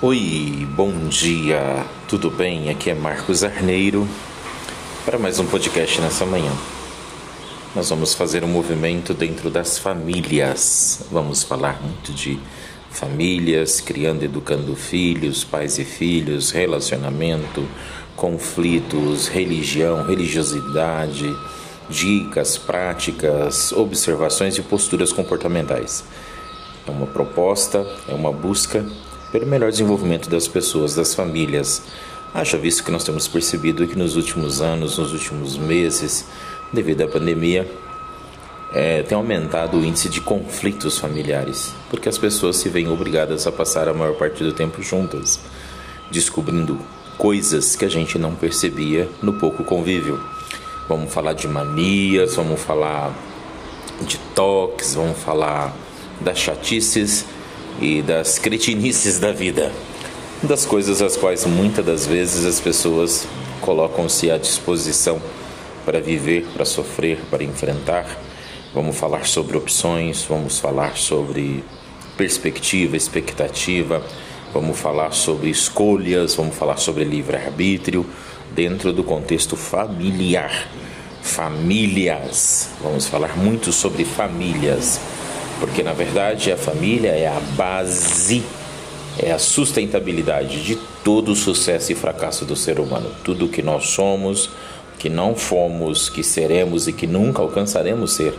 Oi, bom dia, tudo bem? Aqui é Marcos Arneiro para mais um podcast nessa manhã. Nós vamos fazer um movimento dentro das famílias. Vamos falar muito de famílias, criando educando filhos, pais e filhos, relacionamento, conflitos, religião, religiosidade, dicas, práticas, observações e posturas comportamentais. É uma proposta, é uma busca pelo melhor desenvolvimento das pessoas, das famílias. Haja visto que nós temos percebido que nos últimos anos, nos últimos meses, devido à pandemia, é, tem aumentado o índice de conflitos familiares, porque as pessoas se veem obrigadas a passar a maior parte do tempo juntas, descobrindo coisas que a gente não percebia no pouco convívio. Vamos falar de manias, vamos falar de toques, vamos falar das chatices e das cretinices da vida, das coisas às quais muitas das vezes as pessoas colocam-se à disposição para viver, para sofrer, para enfrentar. Vamos falar sobre opções, vamos falar sobre perspectiva, expectativa, vamos falar sobre escolhas, vamos falar sobre livre-arbítrio dentro do contexto familiar. Famílias, vamos falar muito sobre famílias porque na verdade a família é a base, é a sustentabilidade de todo o sucesso e fracasso do ser humano. Tudo que nós somos, que não fomos, que seremos e que nunca alcançaremos ser,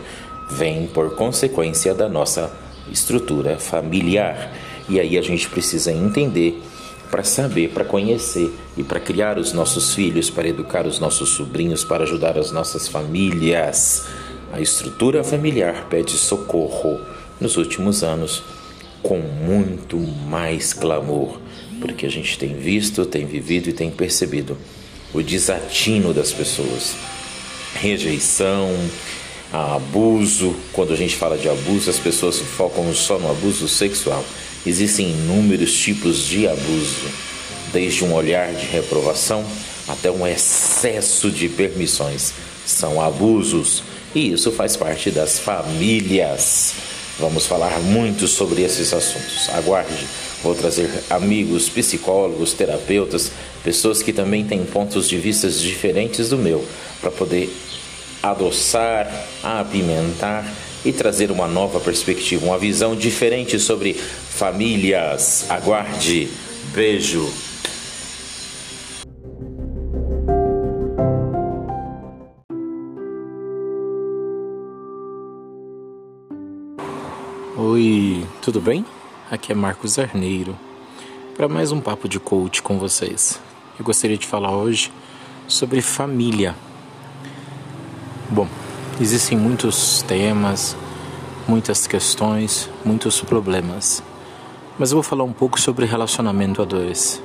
vem por consequência da nossa estrutura familiar. E aí a gente precisa entender para saber, para conhecer e para criar os nossos filhos, para educar os nossos sobrinhos, para ajudar as nossas famílias a estrutura familiar pede socorro nos últimos anos com muito mais clamor, porque a gente tem visto, tem vivido e tem percebido o desatino das pessoas, rejeição, abuso. Quando a gente fala de abuso, as pessoas focam só no abuso sexual. Existem inúmeros tipos de abuso, desde um olhar de reprovação até um excesso de permissões. São abusos e isso faz parte das famílias. Vamos falar muito sobre esses assuntos. Aguarde, vou trazer amigos, psicólogos, terapeutas, pessoas que também têm pontos de vista diferentes do meu, para poder adoçar, apimentar e trazer uma nova perspectiva, uma visão diferente sobre famílias. Aguarde. Beijo. Tudo bem? Aqui é Marcos Arneiro para mais um papo de coach com vocês. Eu gostaria de falar hoje sobre família. Bom, existem muitos temas, muitas questões, muitos problemas, mas eu vou falar um pouco sobre relacionamento a dois.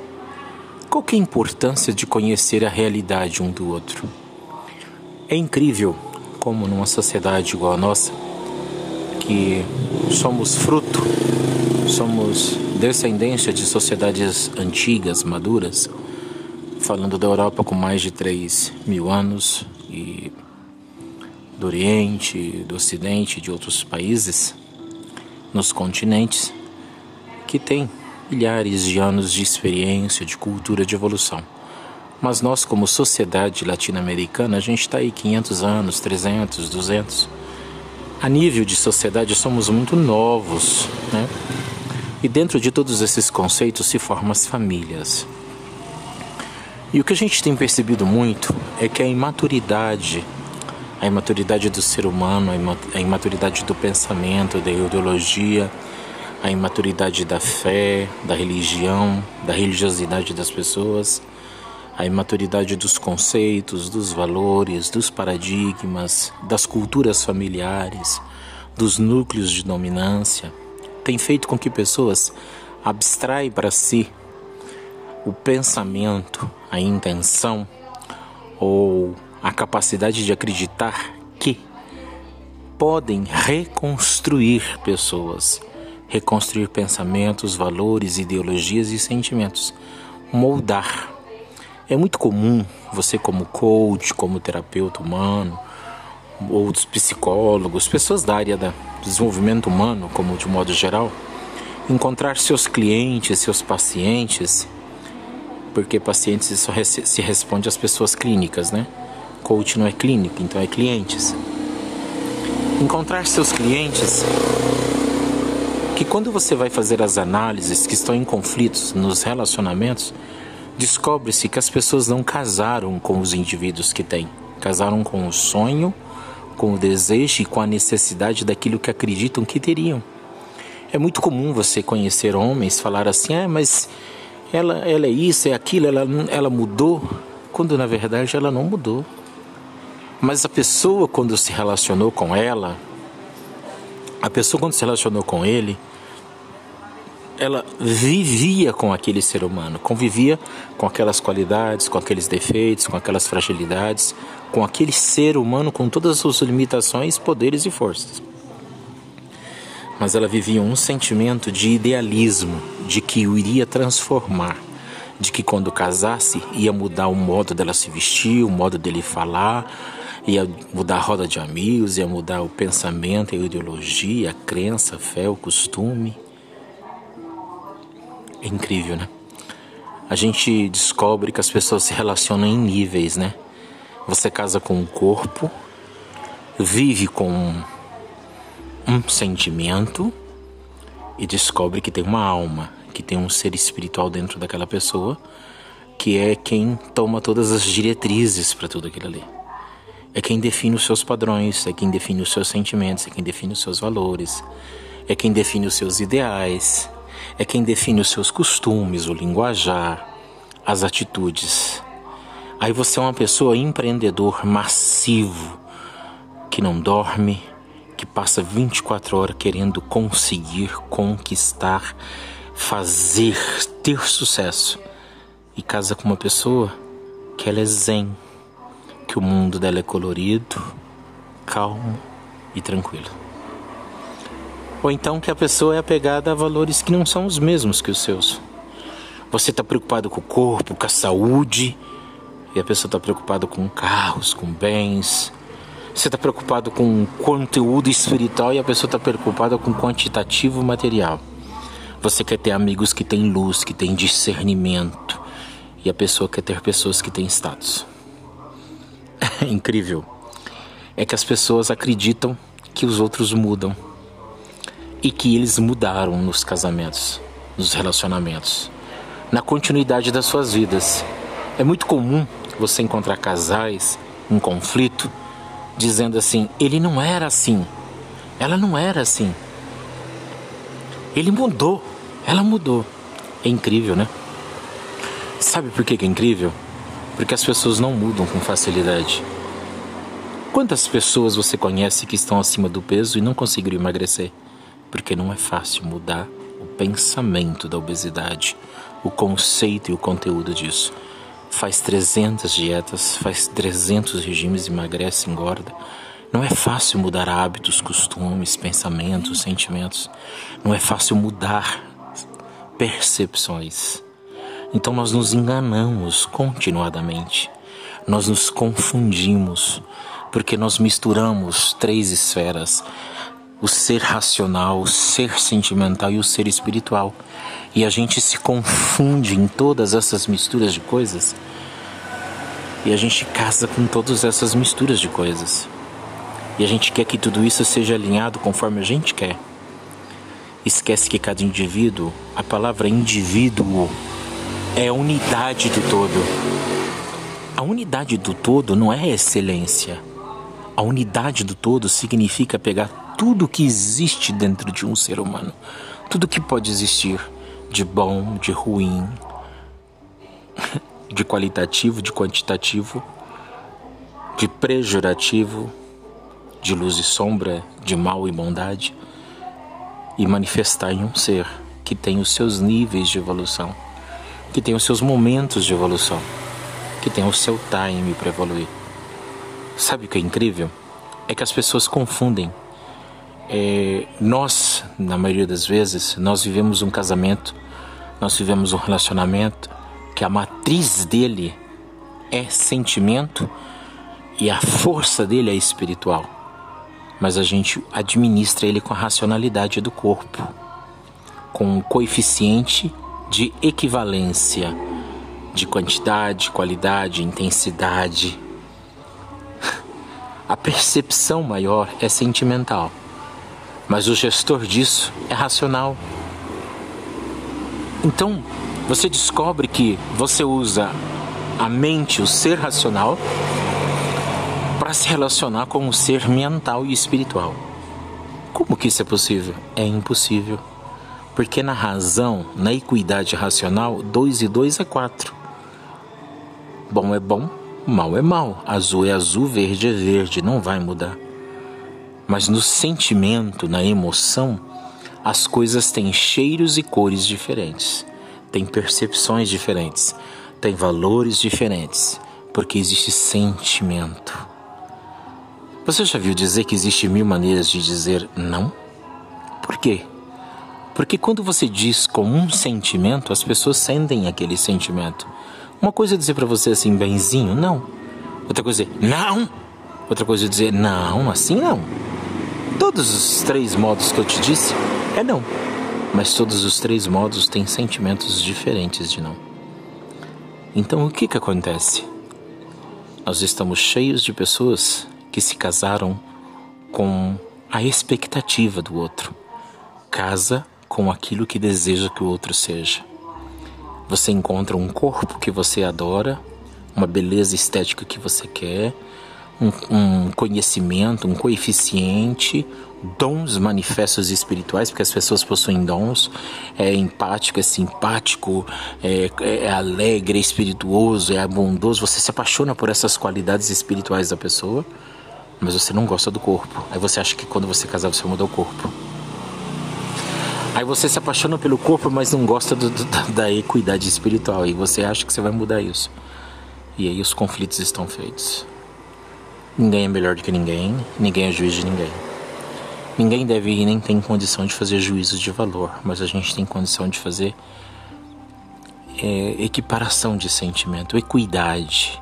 Qual que é a importância de conhecer a realidade um do outro? É incrível como numa sociedade igual a nossa que somos fruto, somos descendência de sociedades antigas, maduras, falando da Europa com mais de 3 mil anos e do Oriente, do Ocidente, de outros países, nos continentes, que tem milhares de anos de experiência, de cultura, de evolução. Mas nós, como sociedade latino-americana, a gente está aí 500 anos, 300, 200 a nível de sociedade somos muito novos, né? E dentro de todos esses conceitos se formam as famílias. E o que a gente tem percebido muito é que a imaturidade, a imaturidade do ser humano, a imaturidade do pensamento, da ideologia, a imaturidade da fé, da religião, da religiosidade das pessoas, a imaturidade dos conceitos, dos valores, dos paradigmas, das culturas familiares, dos núcleos de dominância, tem feito com que pessoas abstraem para si o pensamento, a intenção ou a capacidade de acreditar que podem reconstruir pessoas, reconstruir pensamentos, valores, ideologias e sentimentos, moldar é muito comum você, como coach, como terapeuta humano, outros psicólogos, pessoas da área do desenvolvimento humano, como de modo geral, encontrar seus clientes, seus pacientes, porque pacientes só se responde às pessoas clínicas, né? Coach não é clínico, então é clientes. Encontrar seus clientes que quando você vai fazer as análises que estão em conflitos nos relacionamentos, descobre-se que as pessoas não casaram com os indivíduos que têm, casaram com o sonho, com o desejo e com a necessidade daquilo que acreditam que teriam. É muito comum você conhecer homens falar assim, ah, mas ela, ela é isso, é aquilo, ela, ela mudou, quando na verdade ela não mudou. Mas a pessoa, quando se relacionou com ela, a pessoa, quando se relacionou com ele, ela vivia com aquele ser humano, convivia com aquelas qualidades, com aqueles defeitos, com aquelas fragilidades, com aquele ser humano com todas as suas limitações, poderes e forças. Mas ela vivia um sentimento de idealismo, de que o iria transformar, de que quando casasse ia mudar o modo dela se vestir, o modo dele falar, ia mudar a roda de amigos, ia mudar o pensamento, a ideologia, a crença, a fé, o costume. É incrível, né? A gente descobre que as pessoas se relacionam em níveis, né? Você casa com um corpo, vive com um sentimento e descobre que tem uma alma, que tem um ser espiritual dentro daquela pessoa, que é quem toma todas as diretrizes para tudo aquilo ali é quem define os seus padrões, é quem define os seus sentimentos, é quem define os seus valores, é quem define os seus ideais, é quem define os seus costumes, o linguajar, as atitudes. Aí você é uma pessoa empreendedor massivo, que não dorme, que passa 24 horas querendo conseguir, conquistar, fazer, ter sucesso. E casa com uma pessoa que ela é zen, que o mundo dela é colorido, calmo e tranquilo. Ou então que a pessoa é apegada a valores que não são os mesmos que os seus. Você está preocupado com o corpo, com a saúde, e a pessoa está preocupada com carros, com bens. Você está preocupado com conteúdo espiritual e a pessoa está preocupada com quantitativo material. Você quer ter amigos que têm luz, que têm discernimento, e a pessoa quer ter pessoas que têm status. incrível é que as pessoas acreditam que os outros mudam e que eles mudaram nos casamentos, nos relacionamentos, na continuidade das suas vidas. É muito comum você encontrar casais em conflito dizendo assim: ele não era assim, ela não era assim, ele mudou, ela mudou. É incrível, né? Sabe por que é incrível? porque as pessoas não mudam com facilidade. Quantas pessoas você conhece que estão acima do peso e não conseguiram emagrecer? Porque não é fácil mudar o pensamento da obesidade, o conceito e o conteúdo disso. Faz 300 dietas, faz 300 regimes, emagrece, engorda. Não é fácil mudar hábitos, costumes, pensamentos, sentimentos. Não é fácil mudar percepções. Então nós nos enganamos continuadamente, nós nos confundimos, porque nós misturamos três esferas: o ser racional, o ser sentimental e o ser espiritual. E a gente se confunde em todas essas misturas de coisas. E a gente casa com todas essas misturas de coisas. E a gente quer que tudo isso seja alinhado conforme a gente quer. Esquece que cada indivíduo, a palavra indivíduo é a unidade do todo. A unidade do todo não é excelência. A unidade do todo significa pegar tudo que existe dentro de um ser humano, tudo que pode existir de bom, de ruim, de qualitativo, de quantitativo, de pejorativo, de luz e sombra, de mal e bondade, e manifestar em um ser que tem os seus níveis de evolução que tem os seus momentos de evolução, que tem o seu time para evoluir. Sabe o que é incrível? É que as pessoas confundem. É, nós, na maioria das vezes, nós vivemos um casamento, nós vivemos um relacionamento que a matriz dele é sentimento e a força dele é espiritual. Mas a gente administra ele com a racionalidade do corpo. com um coeficiente de equivalência de quantidade, qualidade, intensidade. A percepção maior é sentimental, mas o gestor disso é racional. Então, você descobre que você usa a mente, o ser racional, para se relacionar com o ser mental e espiritual. Como que isso é possível? É impossível. Porque na razão, na equidade racional, 2 e 2 é 4. Bom é bom, mal é mal. Azul é azul, verde é verde, não vai mudar. Mas no sentimento, na emoção, as coisas têm cheiros e cores diferentes, têm percepções diferentes, têm valores diferentes, porque existe sentimento. Você já viu dizer que existe mil maneiras de dizer não? Por quê? Porque quando você diz com um sentimento, as pessoas sentem aquele sentimento. Uma coisa é dizer para você assim, benzinho, não. Outra coisa é não. Outra coisa é dizer não, assim não. Todos os três modos que eu te disse é não. Mas todos os três modos têm sentimentos diferentes de não. Então o que que acontece? Nós estamos cheios de pessoas que se casaram com a expectativa do outro. Casa com aquilo que deseja que o outro seja. Você encontra um corpo que você adora, uma beleza estética que você quer, um, um, conhecimento, um coeficiente, dons manifestos espirituais, porque as pessoas possuem dons, é empático, é simpático, é, é alegre, é espirituoso, é bondoso. Você se apaixona por essas qualidades espirituais da pessoa mas você não gosta do corpo. Aí você acha que quando você casar você vai mudar o corpo. Aí você se apaixona pelo corpo, mas não gosta do, do, da equidade espiritual. E você acha que você vai mudar isso. E aí os conflitos estão feitos. Ninguém é melhor do que ninguém, ninguém é juiz de ninguém. Ninguém deve e nem tem condição de fazer juízos de valor, mas a gente tem condição de fazer é, equiparação de sentimento, equidade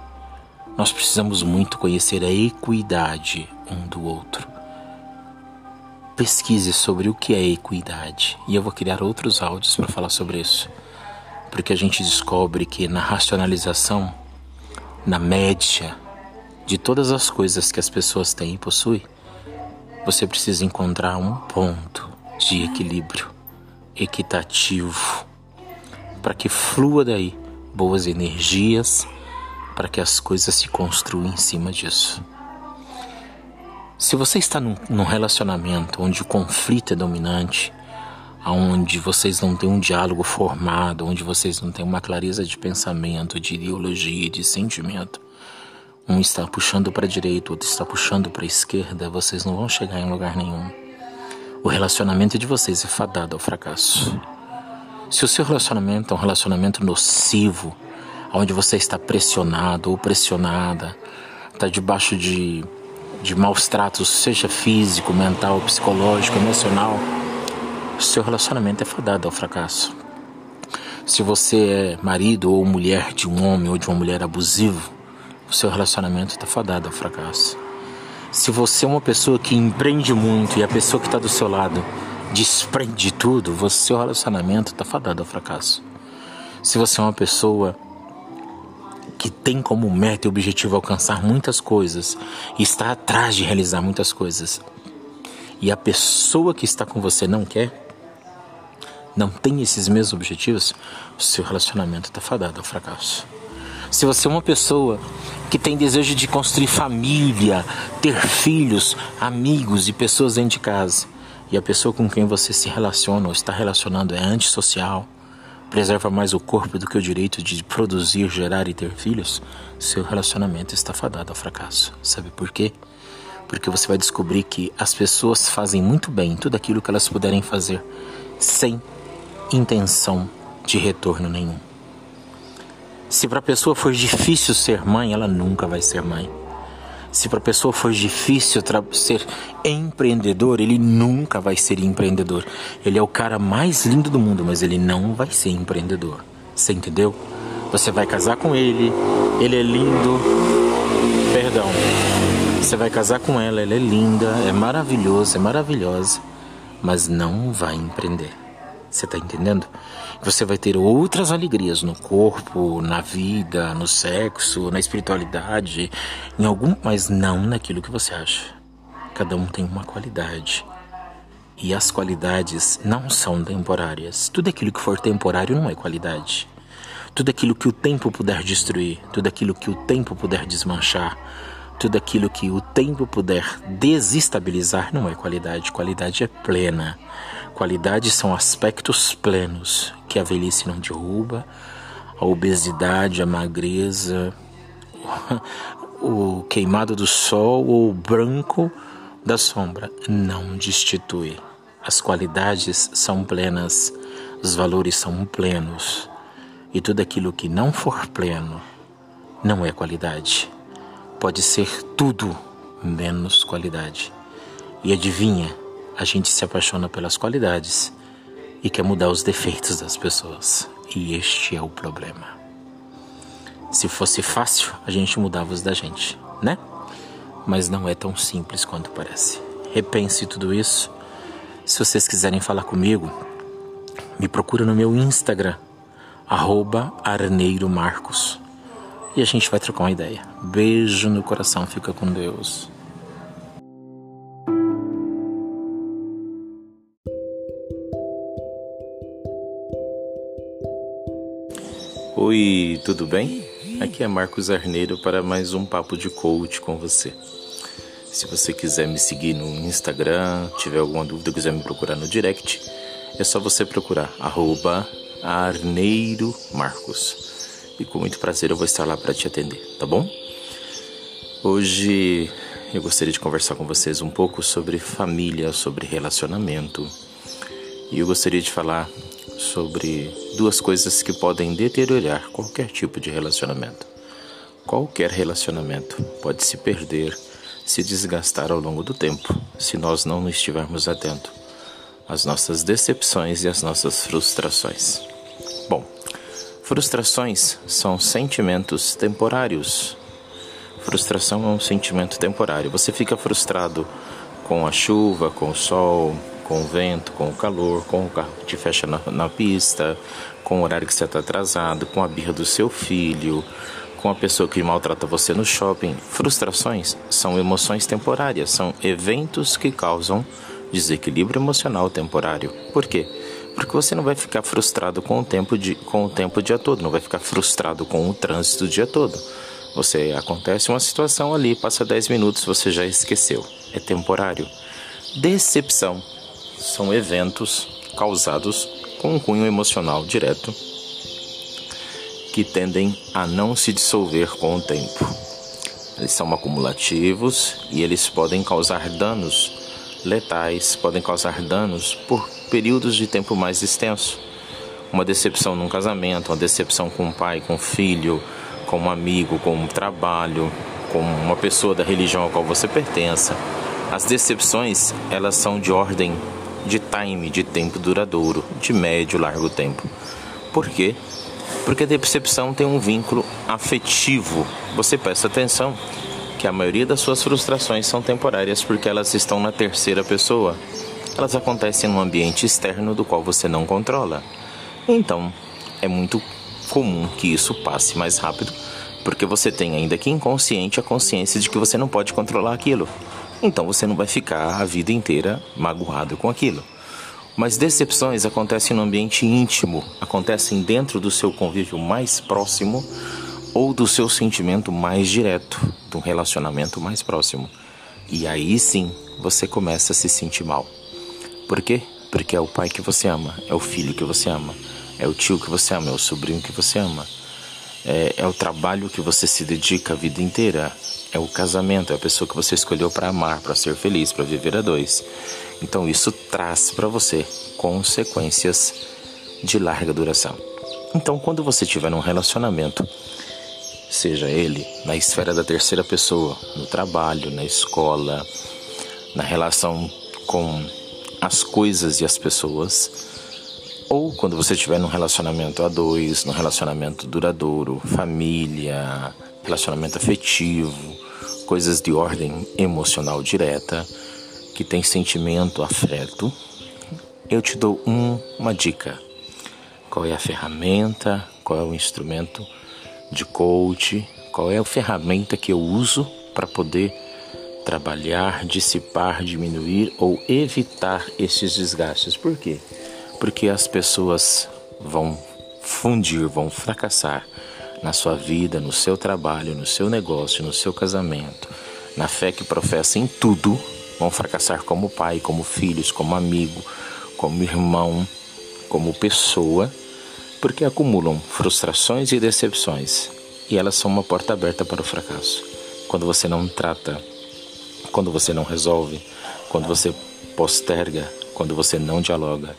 nós precisamos muito conhecer a equidade um do outro. Pesquise sobre o que é equidade e eu vou criar outros áudios para falar sobre isso. Porque a gente descobre que na racionalização, na média de todas as coisas que as pessoas têm e possuem, você precisa encontrar um ponto de equilíbrio equitativo para que flua daí boas energias para que as coisas se construam em cima disso. Se você está num, num relacionamento onde o conflito é dominante, onde vocês não têm um diálogo formado, onde vocês não têm uma clareza de pensamento, de ideologia, de sentimento, um está puxando para a direita, outro está puxando para a esquerda, vocês não vão chegar em lugar nenhum. O relacionamento de vocês é fadado ao fracasso. Se o seu relacionamento é um relacionamento nocivo, onde você está pressionado ou pressionada, está debaixo de, de maus tratos, seja físico, mental, psicológico, emocional, seu relacionamento é fadado ao fracasso. Se você é marido ou mulher de um homem ou de uma mulher abusivo, o seu relacionamento está fadado ao fracasso. Se você é uma pessoa que empreende muito e a pessoa que está do seu lado desprende tudo, o seu relacionamento está fadado ao fracasso. Se você é uma pessoa que tem como meta e objetivo alcançar muitas coisas e está atrás de realizar muitas coisas, e a pessoa que está com você não quer, não tem esses mesmos objetivos, o seu relacionamento está fadado ao fracasso. Se você é uma pessoa que tem desejo de construir família, ter filhos, amigos e pessoas dentro de casa, e a pessoa com quem você se relaciona ou está relacionando é antissocial, preserva mais o corpo do que o direito de produzir, gerar e ter filhos, seu relacionamento está fadado ao fracasso. Sabe por quê? Porque você vai descobrir que as pessoas fazem muito bem tudo aquilo que elas puderem fazer sem intenção de retorno nenhum. Se para a pessoa for difícil ser mãe, ela nunca vai ser mãe. Se para a pessoa for difícil ser empreendedor, ele nunca vai ser empreendedor. Ele é o cara mais lindo do mundo, mas ele não vai ser empreendedor. Você entendeu? Você vai casar com ele, ele é lindo. Perdão. Você vai casar com ela, ela é linda, é maravilhosa, é maravilhosa, mas não vai empreender. Você está entendendo? Você vai ter outras alegrias no corpo, na vida, no sexo, na espiritualidade, em algum, mas não naquilo que você acha. Cada um tem uma qualidade. E as qualidades não são temporárias. Tudo aquilo que for temporário não é qualidade. Tudo aquilo que o tempo puder destruir, tudo aquilo que o tempo puder desmanchar, tudo aquilo que o tempo puder desestabilizar não é qualidade. Qualidade é plena. Qualidades são aspectos plenos que a velhice não derruba, a obesidade, a magreza, o queimado do sol ou o branco da sombra não destitui. As qualidades são plenas, os valores são plenos, e tudo aquilo que não for pleno não é qualidade. Pode ser tudo menos qualidade. E adivinha? a gente se apaixona pelas qualidades e quer mudar os defeitos das pessoas. E este é o problema. Se fosse fácil, a gente mudava os da gente, né? Mas não é tão simples quanto parece. Repense tudo isso. Se vocês quiserem falar comigo, me procura no meu Instagram, arroba Arneiro Marcos. E a gente vai trocar uma ideia. Beijo no coração, fica com Deus. Oi, tudo bem? Aqui é Marcos Arneiro para mais um papo de coach com você. Se você quiser me seguir no Instagram, tiver alguma dúvida, quiser me procurar no direct, é só você procurar arroba Arneiro Marcos. E com muito prazer eu vou estar lá para te atender, tá bom? Hoje eu gostaria de conversar com vocês um pouco sobre família, sobre relacionamento. E eu gostaria de falar sobre duas coisas que podem deteriorar qualquer tipo de relacionamento. Qualquer relacionamento pode se perder, se desgastar ao longo do tempo, se nós não estivermos atentos às nossas decepções e às nossas frustrações. Bom, frustrações são sentimentos temporários. Frustração é um sentimento temporário. Você fica frustrado com a chuva, com o sol, com o vento, com o calor, com o carro que te fecha na, na pista, com o horário que você está atrasado, com a birra do seu filho, com a pessoa que maltrata você no shopping. Frustrações são emoções temporárias, são eventos que causam desequilíbrio emocional temporário. Por quê? Porque você não vai ficar frustrado com o tempo de, com o tempo o dia todo, não vai ficar frustrado com o trânsito o dia todo. Você acontece uma situação ali, passa 10 minutos, você já esqueceu. É temporário. Decepção são eventos causados com um cunho emocional direto que tendem a não se dissolver com o tempo. Eles são acumulativos e eles podem causar danos letais, podem causar danos por períodos de tempo mais extenso. Uma decepção num casamento, uma decepção com um pai, com um filho, com um amigo, com um trabalho, com uma pessoa da religião a qual você pertença. As decepções, elas são de ordem de time, de tempo duradouro, de médio largo tempo. Por quê? Porque a decepção tem um vínculo afetivo. Você presta atenção que a maioria das suas frustrações são temporárias porque elas estão na terceira pessoa. Elas acontecem num ambiente externo do qual você não controla. Então, é muito comum que isso passe mais rápido, porque você tem ainda que inconsciente a consciência de que você não pode controlar aquilo então você não vai ficar a vida inteira magoado com aquilo. Mas decepções acontecem no ambiente íntimo, acontecem dentro do seu convívio mais próximo ou do seu sentimento mais direto, do relacionamento mais próximo. E aí sim você começa a se sentir mal. Por quê? Porque é o pai que você ama, é o filho que você ama, é o tio que você ama, é o sobrinho que você ama, é, é o trabalho que você se dedica a vida inteira, é o casamento, é a pessoa que você escolheu para amar, para ser feliz, para viver a dois. Então isso traz para você consequências de larga duração. Então, quando você estiver num relacionamento, seja ele na esfera da terceira pessoa, no trabalho, na escola, na relação com as coisas e as pessoas, ou quando você estiver num relacionamento a dois, num relacionamento duradouro, família, relacionamento afetivo, coisas de ordem emocional direta, que tem sentimento, afeto, eu te dou um, uma dica. Qual é a ferramenta, qual é o instrumento de coach, qual é a ferramenta que eu uso para poder trabalhar, dissipar, diminuir ou evitar esses desgastes. Por quê? Porque as pessoas vão fundir, vão fracassar na sua vida, no seu trabalho, no seu negócio, no seu casamento, na fé que professa em tudo, vão fracassar como pai, como filhos, como amigo, como irmão, como pessoa, porque acumulam frustrações e decepções e elas são uma porta aberta para o fracasso. Quando você não trata, quando você não resolve, quando você posterga, quando você não dialoga.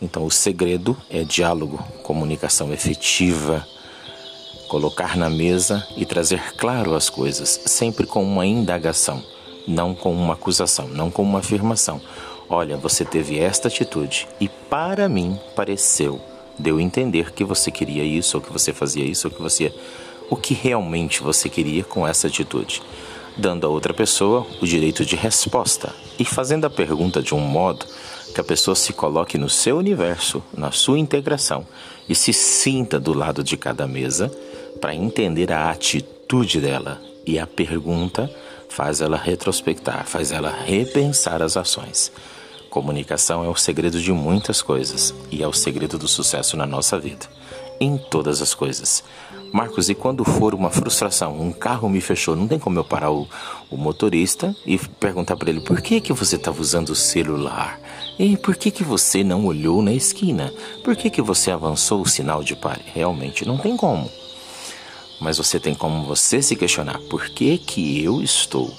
Então, o segredo é diálogo, comunicação efetiva, colocar na mesa e trazer claro as coisas, sempre com uma indagação, não com uma acusação, não com uma afirmação. Olha, você teve esta atitude e para mim pareceu, deu entender que você queria isso, ou que você fazia isso, ou que você o que realmente você queria com essa atitude, dando a outra pessoa o direito de resposta e fazendo a pergunta de um modo que a pessoa se coloque no seu universo, na sua integração e se sinta do lado de cada mesa para entender a atitude dela. E a pergunta faz ela retrospectar, faz ela repensar as ações. Comunicação é o segredo de muitas coisas e é o segredo do sucesso na nossa vida, em todas as coisas. Marcos, e quando for uma frustração, um carro me fechou, não tem como eu parar o, o motorista e perguntar para ele por que que você estava usando o celular? E por que que você não olhou na esquina? Por que que você avançou o sinal de pare? Realmente não tem como. Mas você tem como você se questionar por que que eu estou?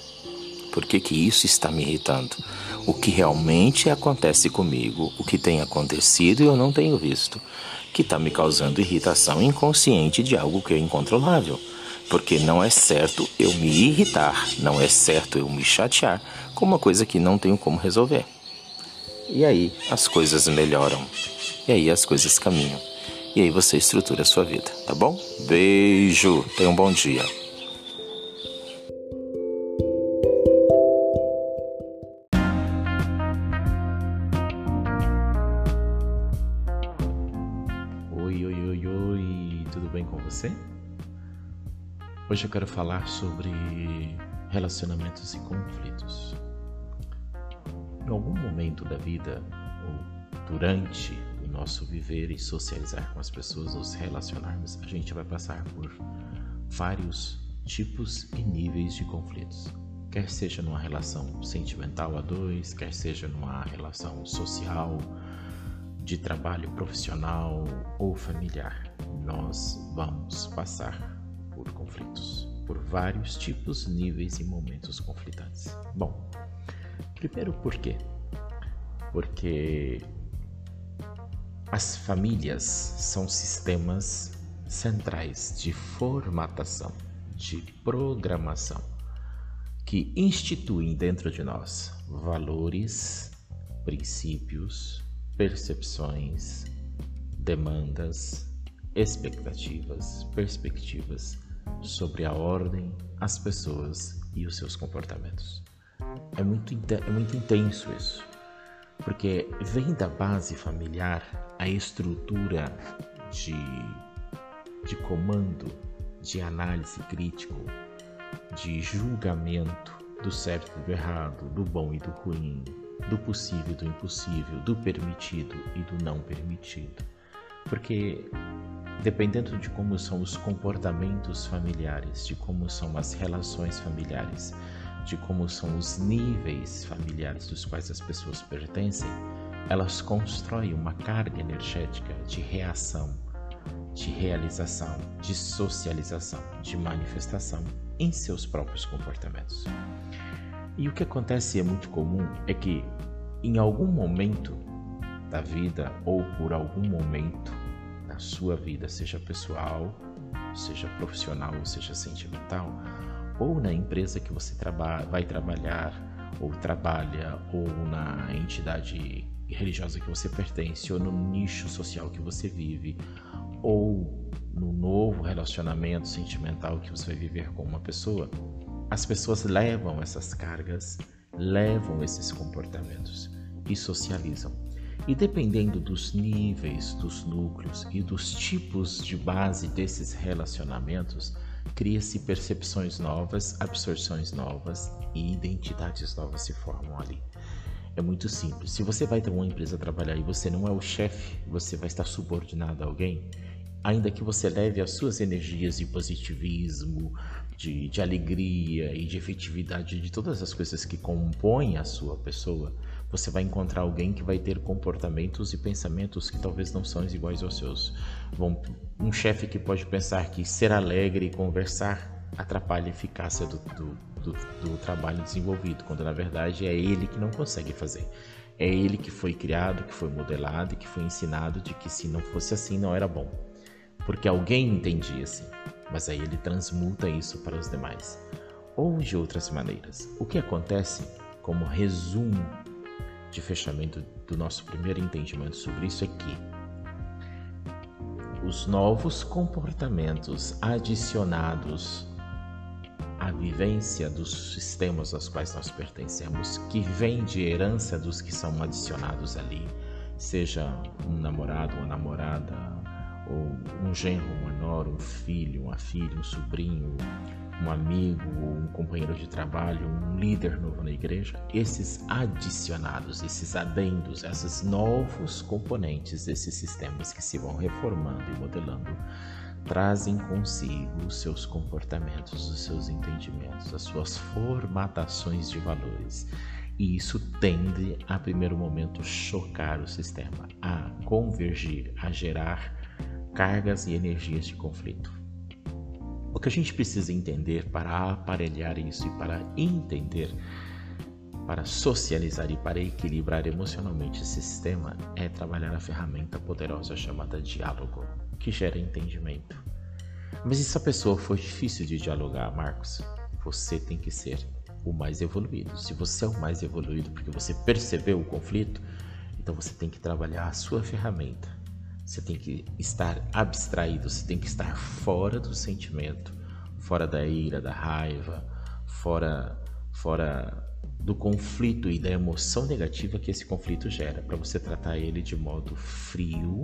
Por que que isso está me irritando? O que realmente acontece comigo? O que tem acontecido e eu não tenho visto? que está me causando irritação inconsciente de algo que é incontrolável. Porque não é certo eu me irritar, não é certo eu me chatear com uma coisa que não tenho como resolver. E aí as coisas melhoram. E aí as coisas caminham. E aí você estrutura a sua vida, tá bom? Beijo, tenha um bom dia. Hoje eu quero falar sobre relacionamentos e conflitos. Em algum momento da vida, ou durante o nosso viver e socializar com as pessoas, ou se relacionarmos, a gente vai passar por vários tipos e níveis de conflitos. Quer seja numa relação sentimental a dois, quer seja numa relação social, de trabalho profissional ou familiar, nós vamos passar por conflitos, por vários tipos, níveis e momentos conflitantes. Bom, primeiro por quê? Porque as famílias são sistemas centrais de formatação, de programação, que instituem dentro de nós valores, princípios, percepções, demandas, expectativas, perspectivas sobre a ordem, as pessoas e os seus comportamentos. É muito, é muito intenso isso, porque vem da base familiar a estrutura de, de comando, de análise crítico, de julgamento do certo e do errado, do bom e do ruim, do possível e do impossível, do permitido e do não permitido. Porque dependendo de como são os comportamentos familiares, de como são as relações familiares, de como são os níveis familiares dos quais as pessoas pertencem, elas constroem uma carga energética de reação, de realização, de socialização, de manifestação em seus próprios comportamentos. E o que acontece é muito comum é que em algum momento da vida ou por algum momento na sua vida, seja pessoal, seja profissional seja sentimental, ou na empresa que você traba vai trabalhar ou trabalha, ou na entidade religiosa que você pertence, ou no nicho social que você vive, ou no novo relacionamento sentimental que você vai viver com uma pessoa, as pessoas levam essas cargas, levam esses comportamentos e socializam. E dependendo dos níveis, dos núcleos e dos tipos de base desses relacionamentos, cria-se percepções novas, absorções novas e identidades novas se formam ali. É muito simples. Se você vai ter uma empresa trabalhar e você não é o chefe, você vai estar subordinado a alguém, ainda que você leve as suas energias de positivismo, de, de alegria e de efetividade de todas as coisas que compõem a sua pessoa, você vai encontrar alguém que vai ter comportamentos e pensamentos que talvez não são iguais aos seus. Um chefe que pode pensar que ser alegre e conversar atrapalha a eficácia do, do, do, do trabalho desenvolvido, quando na verdade é ele que não consegue fazer. É ele que foi criado, que foi modelado que foi ensinado de que se não fosse assim não era bom. Porque alguém entendia assim, mas aí ele transmuta isso para os demais. Ou de outras maneiras. O que acontece, como resumo de fechamento do nosso primeiro entendimento sobre isso é que os novos comportamentos adicionados à vivência dos sistemas aos quais nós pertencemos, que vem de herança dos que são adicionados ali, seja um namorado, uma namorada, ou um genro, uma nora, um filho, uma filha, um sobrinho, um amigo, um companheiro de trabalho, um líder novo na igreja, esses adicionados, esses adendos, esses novos componentes desses sistemas que se vão reformando e modelando, trazem consigo os seus comportamentos, os seus entendimentos, as suas formatações de valores. E isso tende, a primeiro momento, chocar o sistema, a convergir, a gerar cargas e energias de conflito. O que a gente precisa entender para aparelhar isso e para entender, para socializar e para equilibrar emocionalmente esse sistema é trabalhar a ferramenta poderosa chamada diálogo, que gera entendimento. Mas e se a pessoa for difícil de dialogar, Marcos? Você tem que ser o mais evoluído. Se você é o mais evoluído porque você percebeu o conflito, então você tem que trabalhar a sua ferramenta você tem que estar abstraído, você tem que estar fora do sentimento, fora da ira, da raiva, fora, fora do conflito e da emoção negativa que esse conflito gera, para você tratar ele de modo frio,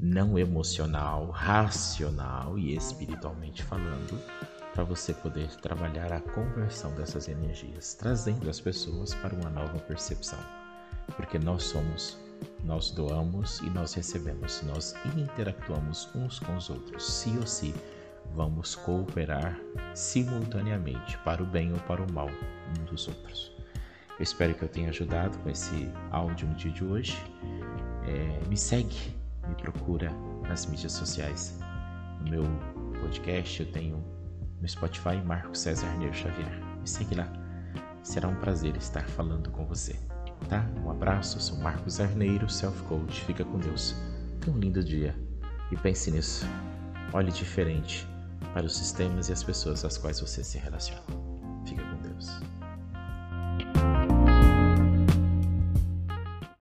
não emocional, racional e espiritualmente falando, para você poder trabalhar a conversão dessas energias, trazendo as pessoas para uma nova percepção, porque nós somos nós doamos e nós recebemos, nós interactuamos uns com os outros. Se ou se vamos cooperar simultaneamente para o bem ou para o mal um dos outros. Eu espero que eu tenha ajudado com esse áudio no dia de hoje. É, me segue, me procura nas mídias sociais. No meu podcast eu tenho no Spotify Marco César Arneiro Xavier. Me segue lá. Será um prazer estar falando com você tá? Um abraço, sou Marcos Arneiro, Self Coach. Fica com Deus. Tenha um lindo dia e pense nisso. Olhe diferente para os sistemas e as pessoas às quais você se relaciona.